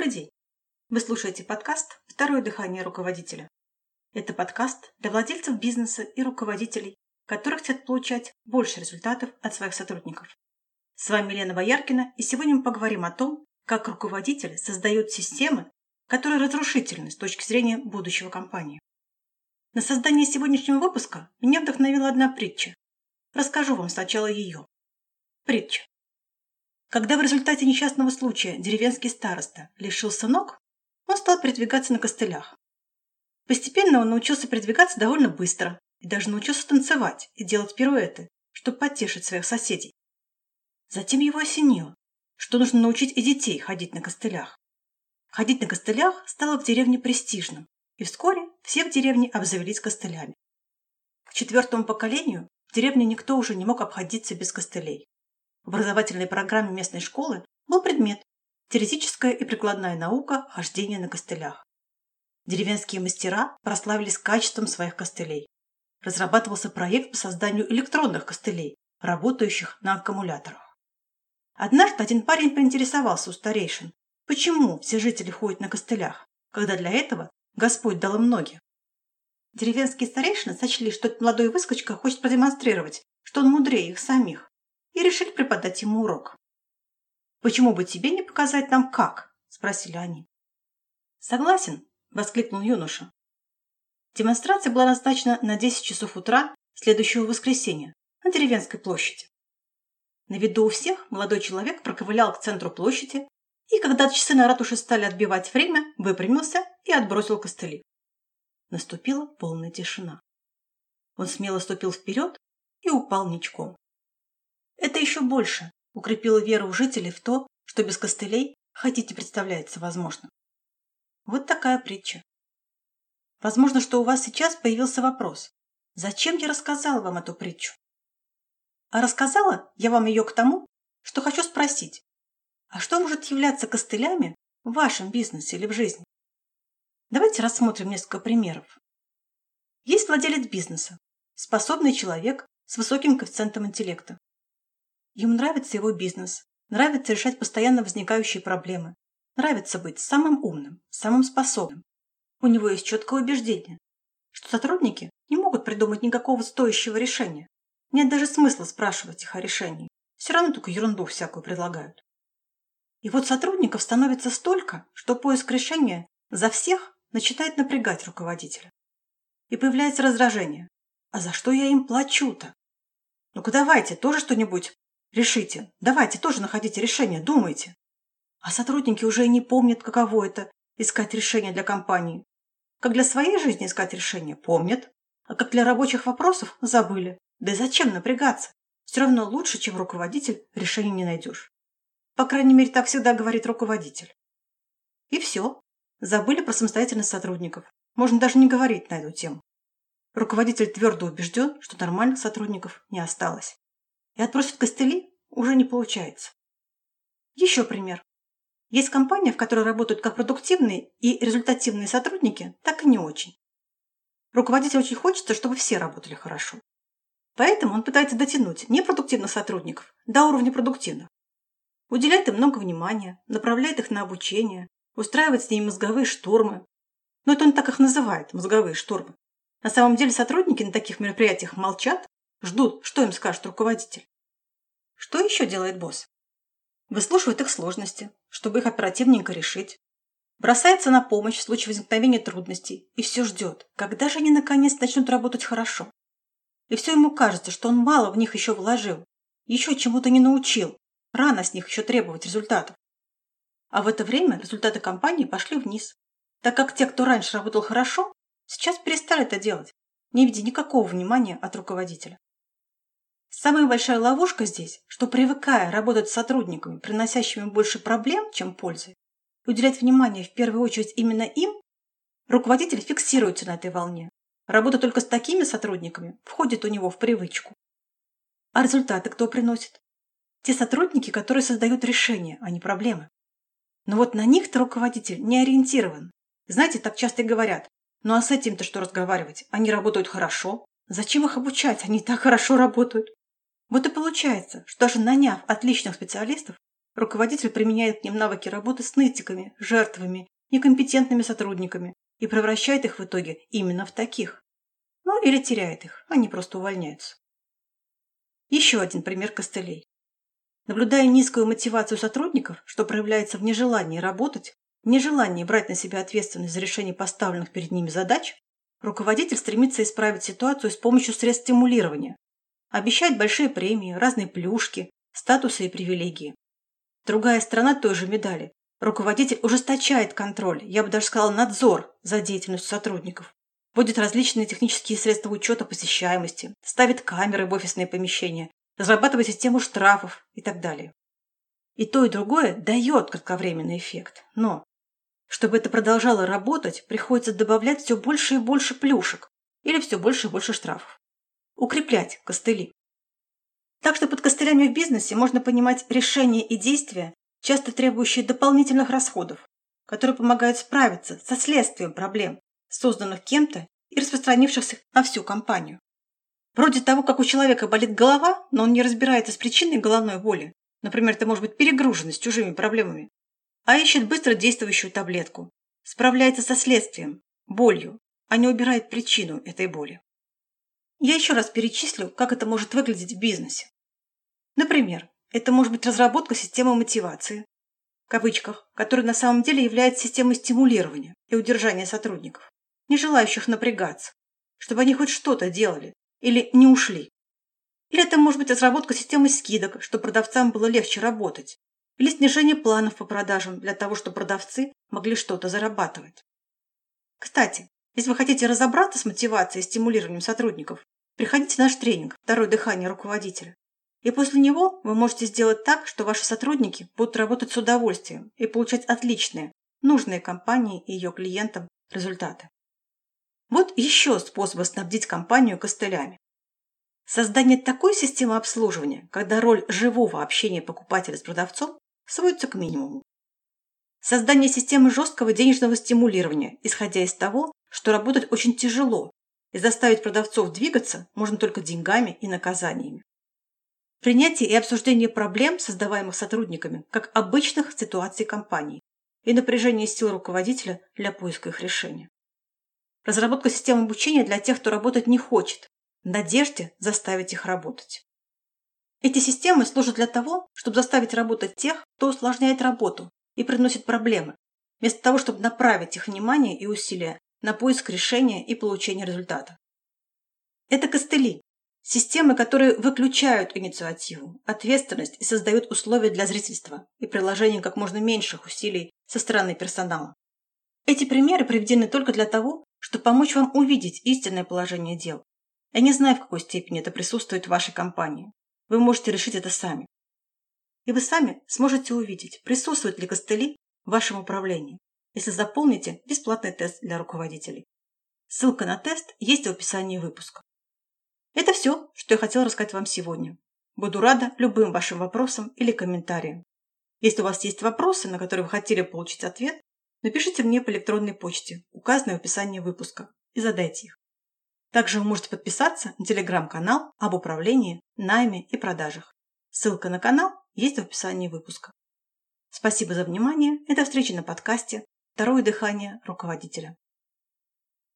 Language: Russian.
Добрый день! Вы слушаете подкаст «Второе дыхание руководителя». Это подкаст для владельцев бизнеса и руководителей, которые хотят получать больше результатов от своих сотрудников. С вами Лена Бояркина, и сегодня мы поговорим о том, как руководители создают системы, которые разрушительны с точки зрения будущего компании. На создание сегодняшнего выпуска меня вдохновила одна притча. Расскажу вам сначала ее. Притча. Когда в результате несчастного случая деревенский староста лишился ног, он стал передвигаться на костылях. Постепенно он научился передвигаться довольно быстро и даже научился танцевать и делать пируэты, чтобы потешить своих соседей. Затем его осенило, что нужно научить и детей ходить на костылях. Ходить на костылях стало в деревне престижным, и вскоре все в деревне обзавелись костылями. К четвертому поколению в деревне никто уже не мог обходиться без костылей. В образовательной программе местной школы был предмет «Теоретическая и прикладная наука хождения на костылях». Деревенские мастера прославились качеством своих костылей. Разрабатывался проект по созданию электронных костылей, работающих на аккумуляторах. Однажды один парень поинтересовался у старейшин, почему все жители ходят на костылях, когда для этого Господь дал им ноги. Деревенские старейшины сочли, что этот молодой выскочка хочет продемонстрировать, что он мудрее их самих, и решили преподать ему урок. «Почему бы тебе не показать нам как?» – спросили они. «Согласен», – воскликнул юноша. Демонстрация была назначена на 10 часов утра следующего воскресенья на деревенской площади. На виду у всех молодой человек проковылял к центру площади и, когда часы на ратуше стали отбивать время, выпрямился и отбросил костыли. Наступила полная тишина. Он смело ступил вперед и упал ничком. Это еще больше укрепило веру у жителей в то, что без костылей хотите представляется возможно. Вот такая притча. Возможно, что у вас сейчас появился вопрос. Зачем я рассказала вам эту притчу? А рассказала я вам ее к тому, что хочу спросить. А что может являться костылями в вашем бизнесе или в жизни? Давайте рассмотрим несколько примеров. Есть владелец бизнеса, способный человек с высоким коэффициентом интеллекта. Ему нравится его бизнес, нравится решать постоянно возникающие проблемы, нравится быть самым умным, самым способным. У него есть четкое убеждение, что сотрудники не могут придумать никакого стоящего решения. Нет даже смысла спрашивать их о решении. Все равно только ерунду всякую предлагают. И вот сотрудников становится столько, что поиск решения за всех начинает напрягать руководителя. И появляется раздражение. А за что я им плачу-то? Ну-ка давайте, тоже что-нибудь Решите. Давайте тоже находите решение, думайте. А сотрудники уже и не помнят, каково это – искать решение для компании. Как для своей жизни искать решение – помнят. А как для рабочих вопросов – забыли. Да и зачем напрягаться? Все равно лучше, чем руководитель, решения не найдешь. По крайней мере, так всегда говорит руководитель. И все. Забыли про самостоятельность сотрудников. Можно даже не говорить на эту тему. Руководитель твердо убежден, что нормальных сотрудников не осталось и отбросить костыли уже не получается. Еще пример. Есть компания, в которой работают как продуктивные и результативные сотрудники, так и не очень. Руководителю очень хочется, чтобы все работали хорошо. Поэтому он пытается дотянуть непродуктивных сотрудников до уровня продуктивных. Уделяет им много внимания, направляет их на обучение, устраивает с ними мозговые штурмы. Но это он так их называет, мозговые штурмы. На самом деле сотрудники на таких мероприятиях молчат Ждут, что им скажет руководитель. Что еще делает босс? Выслушивает их сложности, чтобы их оперативненько решить. Бросается на помощь в случае возникновения трудностей и все ждет, когда же они наконец начнут работать хорошо. И все ему кажется, что он мало в них еще вложил, еще чему-то не научил, рано с них еще требовать результатов. А в это время результаты компании пошли вниз, так как те, кто раньше работал хорошо, сейчас перестали это делать, не видя никакого внимания от руководителя. Самая большая ловушка здесь, что привыкая работать с сотрудниками, приносящими больше проблем, чем пользы, уделять внимание в первую очередь именно им, руководитель фиксируется на этой волне. Работа только с такими сотрудниками входит у него в привычку. А результаты кто приносит? Те сотрудники, которые создают решения, а не проблемы. Но вот на них-то руководитель не ориентирован. Знаете, так часто и говорят. Ну а с этим-то что разговаривать? Они работают хорошо. Зачем их обучать? Они так хорошо работают. Вот и получается, что даже наняв отличных специалистов, руководитель применяет к ним навыки работы с нытиками, жертвами, некомпетентными сотрудниками и превращает их в итоге именно в таких. Ну или теряет их, они просто увольняются. Еще один пример костылей. Наблюдая низкую мотивацию сотрудников, что проявляется в нежелании работать, нежелании брать на себя ответственность за решение поставленных перед ними задач, руководитель стремится исправить ситуацию с помощью средств стимулирования. Обещает большие премии, разные плюшки, статусы и привилегии. Другая сторона той же медали. Руководитель ужесточает контроль, я бы даже сказала надзор за деятельностью сотрудников. Вводит различные технические средства учета посещаемости, ставит камеры в офисные помещения, разрабатывает систему штрафов и так далее. И то, и другое дает кратковременный эффект. Но, чтобы это продолжало работать, приходится добавлять все больше и больше плюшек или все больше и больше штрафов. Укреплять костыли. Так что под костылями в бизнесе можно понимать решения и действия, часто требующие дополнительных расходов, которые помогают справиться со следствием проблем, созданных кем-то и распространившихся на всю компанию. Вроде того, как у человека болит голова, но он не разбирается с причиной головной боли. Например, это может быть перегруженность чужими проблемами. А ищет быстро действующую таблетку. Справляется со следствием, болью, а не убирает причину этой боли. Я еще раз перечислю, как это может выглядеть в бизнесе. Например, это может быть разработка системы мотивации, в кавычках, которая на самом деле является системой стимулирования и удержания сотрудников, не желающих напрягаться, чтобы они хоть что-то делали или не ушли. Или это может быть разработка системы скидок, чтобы продавцам было легче работать, или снижение планов по продажам для того, чтобы продавцы могли что-то зарабатывать. Кстати, если вы хотите разобраться с мотивацией и стимулированием сотрудников, приходите в наш тренинг «Второе дыхание руководителя». И после него вы можете сделать так, что ваши сотрудники будут работать с удовольствием и получать отличные, нужные компании и ее клиентам результаты. Вот еще способ снабдить компанию костылями. Создание такой системы обслуживания, когда роль живого общения покупателя с продавцом сводится к минимуму. Создание системы жесткого денежного стимулирования, исходя из того, что работать очень тяжело, и заставить продавцов двигаться можно только деньгами и наказаниями. Принятие и обсуждение проблем, создаваемых сотрудниками, как обычных ситуаций компании, и напряжение сил руководителя для поиска их решения. Разработка систем обучения для тех, кто работать не хочет, в надежде заставить их работать. Эти системы служат для того, чтобы заставить работать тех, кто усложняет работу и приносит проблемы, вместо того, чтобы направить их внимание и усилия на поиск решения и получения результата. Это костыли, системы, которые выключают инициативу, ответственность и создают условия для зрительства и приложения как можно меньших усилий со стороны персонала. Эти примеры приведены только для того, чтобы помочь вам увидеть истинное положение дел. Я не знаю, в какой степени это присутствует в вашей компании. Вы можете решить это сами. И вы сами сможете увидеть, присутствуют ли костыли в вашем управлении, если заполните бесплатный тест для руководителей. Ссылка на тест есть в описании выпуска. Это все, что я хотела рассказать вам сегодня. Буду рада любым вашим вопросам или комментариям. Если у вас есть вопросы, на которые вы хотели получить ответ, напишите мне по электронной почте, указанной в описании выпуска, и задайте их. Также вы можете подписаться на телеграм-канал об управлении, найме и продажах. Ссылка на канал есть в описании выпуска. Спасибо за внимание и до встречи на подкасте «Второе дыхание руководителя».